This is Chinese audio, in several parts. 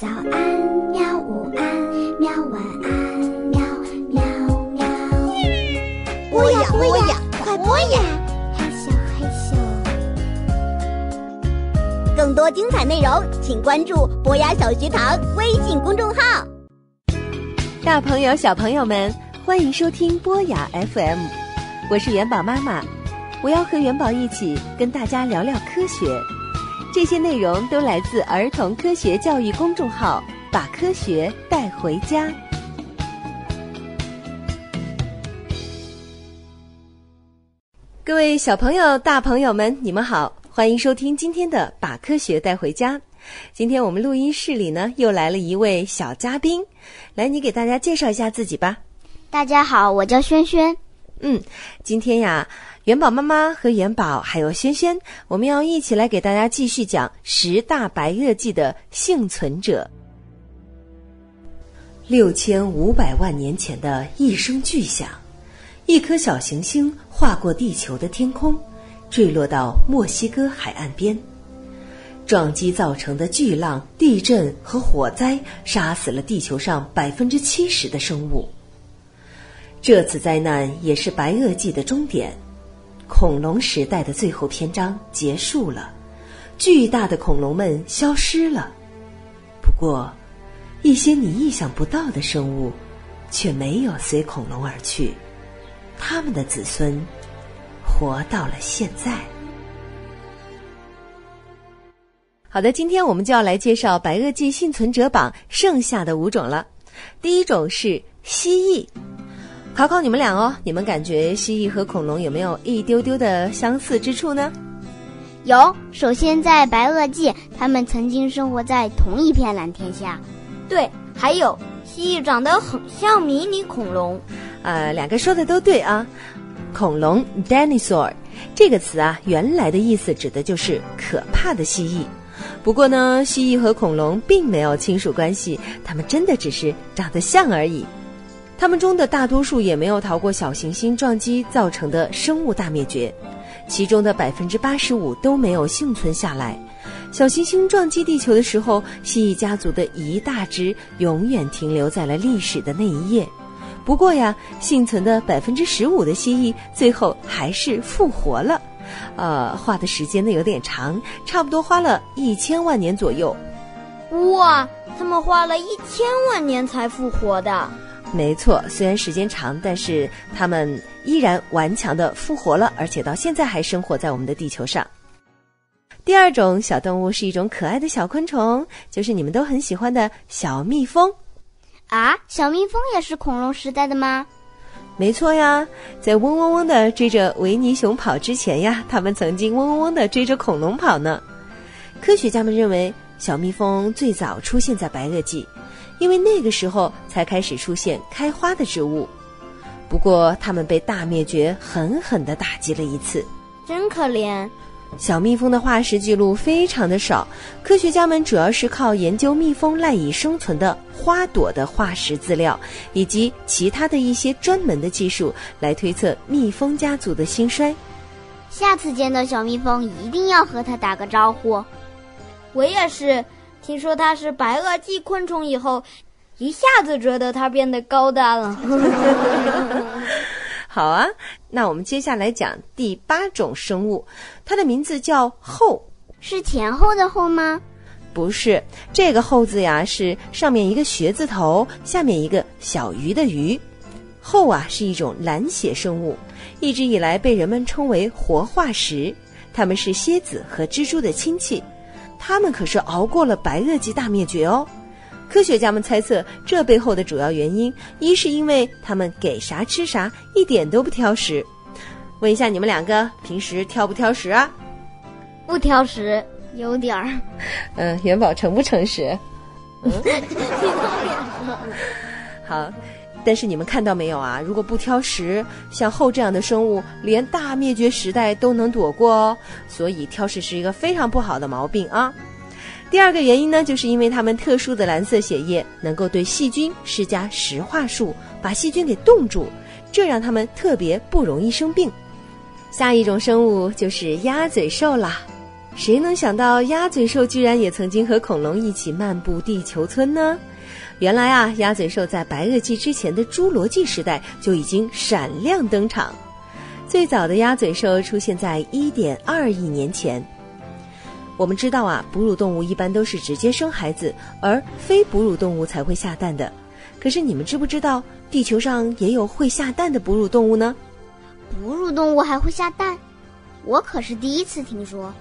早安，喵！午安，喵！晚安，喵喵喵。播呀播呀，快播呀！害羞害羞。更多精彩内容，请关注博雅小学堂微信公众号。大朋友、小朋友们，欢迎收听博雅 FM，我是元宝妈妈，我要和元宝一起跟大家聊聊科学。这些内容都来自儿童科学教育公众号，把科学带回家。各位小朋友、大朋友们，你们好，欢迎收听今天的《把科学带回家》。今天我们录音室里呢，又来了一位小嘉宾，来，你给大家介绍一下自己吧。大家好，我叫轩轩。嗯，今天呀，元宝妈妈和元宝还有轩轩，我们要一起来给大家继续讲十大白垩纪的幸存者。六千五百万年前的一声巨响，一颗小行星划过地球的天空，坠落到墨西哥海岸边。撞击造成的巨浪、地震和火灾，杀死了地球上百分之七十的生物。这次灾难也是白垩纪的终点，恐龙时代的最后篇章结束了，巨大的恐龙们消失了。不过，一些你意想不到的生物，却没有随恐龙而去，他们的子孙活到了现在。好的，今天我们就要来介绍白垩纪幸存者榜剩下的五种了。第一种是蜥蜴，考考你们俩哦，你们感觉蜥蜴和恐龙有没有一丢丢的相似之处呢？有，首先在白垩纪，它们曾经生活在同一片蓝天下。对，还有蜥蜴长得很像迷你恐龙。呃，两个说的都对啊。恐龙 （dinosaur） 这个词啊，原来的意思指的就是可怕的蜥蜴。不过呢，蜥蜴和恐龙并没有亲属关系，它们真的只是长得像而已。它们中的大多数也没有逃过小行星撞击造成的生物大灭绝，其中的百分之八十五都没有幸存下来。小行星撞击地球的时候，蜥蜴家族的一大支永远停留在了历史的那一页。不过呀，幸存的百分之十五的蜥蜴最后还是复活了。呃，花的时间呢有点长，差不多花了一千万年左右。哇，他们花了一千万年才复活的。没错，虽然时间长，但是他们依然顽强的复活了，而且到现在还生活在我们的地球上。第二种小动物是一种可爱的小昆虫，就是你们都很喜欢的小蜜蜂。啊，小蜜蜂也是恐龙时代的吗？没错呀，在嗡嗡嗡的追着维尼熊跑之前呀，它们曾经嗡嗡嗡的追着恐龙跑呢。科学家们认为，小蜜蜂最早出现在白垩纪，因为那个时候才开始出现开花的植物。不过，它们被大灭绝狠狠地打击了一次，真可怜。小蜜蜂的化石记录非常的少，科学家们主要是靠研究蜜蜂赖以生存的花朵的化石资料，以及其他的一些专门的技术来推测蜜蜂家族的兴衰。下次见到小蜜蜂，一定要和它打个招呼。我也是，听说它是白垩纪昆虫以后，一下子觉得它变得高大了。好啊，那我们接下来讲第八种生物，它的名字叫后，是前后的后吗？不是，这个后字呀是上面一个穴字头，下面一个小鱼的鱼。后啊是一种蓝血生物，一直以来被人们称为活化石。它们是蝎子和蜘蛛的亲戚，它们可是熬过了白垩纪大灭绝哦。科学家们猜测，这背后的主要原因，一是因为他们给啥吃啥，一点都不挑食。问一下你们两个，平时挑不挑食啊？不挑食，有点儿。嗯，元宝诚不诚实？嗯。好，但是你们看到没有啊？如果不挑食，像后这样的生物，连大灭绝时代都能躲过哦。所以挑食是一个非常不好的毛病啊。第二个原因呢，就是因为它们特殊的蓝色血液能够对细菌施加石化术，把细菌给冻住，这让它们特别不容易生病。下一种生物就是鸭嘴兽啦。谁能想到鸭嘴兽居然也曾经和恐龙一起漫步地球村呢？原来啊，鸭嘴兽在白垩纪之前的侏罗纪时代就已经闪亮登场。最早的鸭嘴兽出现在1.2亿年前。我们知道啊，哺乳动物一般都是直接生孩子，而非哺乳动物才会下蛋的。可是你们知不知道，地球上也有会下蛋的哺乳动物呢？哺乳动物还会下蛋？我可是第一次听说。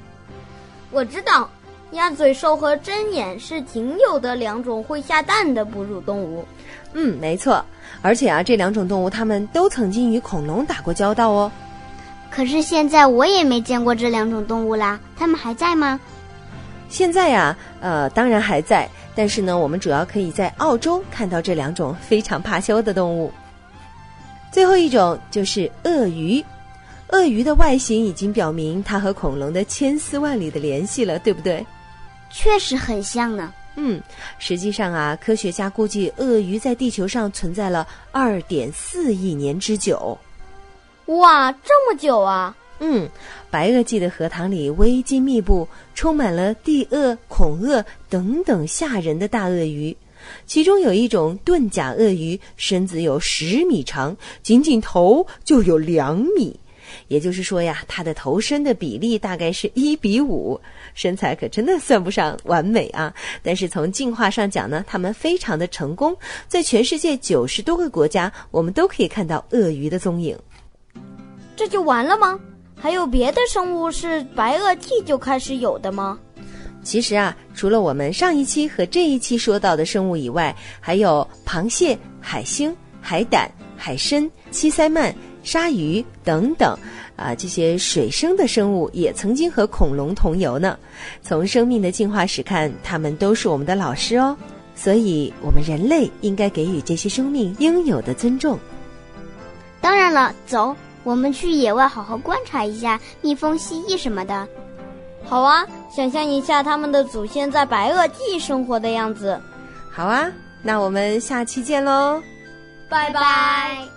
我知道，鸭嘴兽和针眼是仅有的两种会下蛋的哺乳动物。嗯，没错。而且啊，这两种动物它们都曾经与恐龙打过交道哦。可是现在我也没见过这两种动物啦，它们还在吗？现在呀，呃，当然还在，但是呢，我们主要可以在澳洲看到这两种非常怕羞的动物。最后一种就是鳄鱼，鳄鱼的外形已经表明它和恐龙的千丝万缕的联系了，对不对？确实很像呢。嗯，实际上啊，科学家估计鳄鱼在地球上存在了二点四亿年之久。哇，这么久啊！嗯，白垩纪的河塘里危机密布，充满了地鳄、恐鳄等等吓人的大鳄鱼。其中有一种盾甲鳄鱼，身子有十米长，仅仅头就有两米。也就是说呀，它的头身的比例大概是一比五，身材可真的算不上完美啊。但是从进化上讲呢，它们非常的成功，在全世界九十多个国家，我们都可以看到鳄鱼的踪影。这就完了吗？还有别的生物是白垩纪就开始有的吗？其实啊，除了我们上一期和这一期说到的生物以外，还有螃蟹、海星、海胆、海参、七鳃鳗、鲨鱼等等，啊，这些水生的生物也曾经和恐龙同游呢。从生命的进化史看，它们都是我们的老师哦。所以，我们人类应该给予这些生命应有的尊重。当然了，走。我们去野外好好观察一下蜜蜂、蜥蜴什么的。好啊，想象一下他们的祖先在白垩纪生活的样子。好啊，那我们下期见喽，拜拜。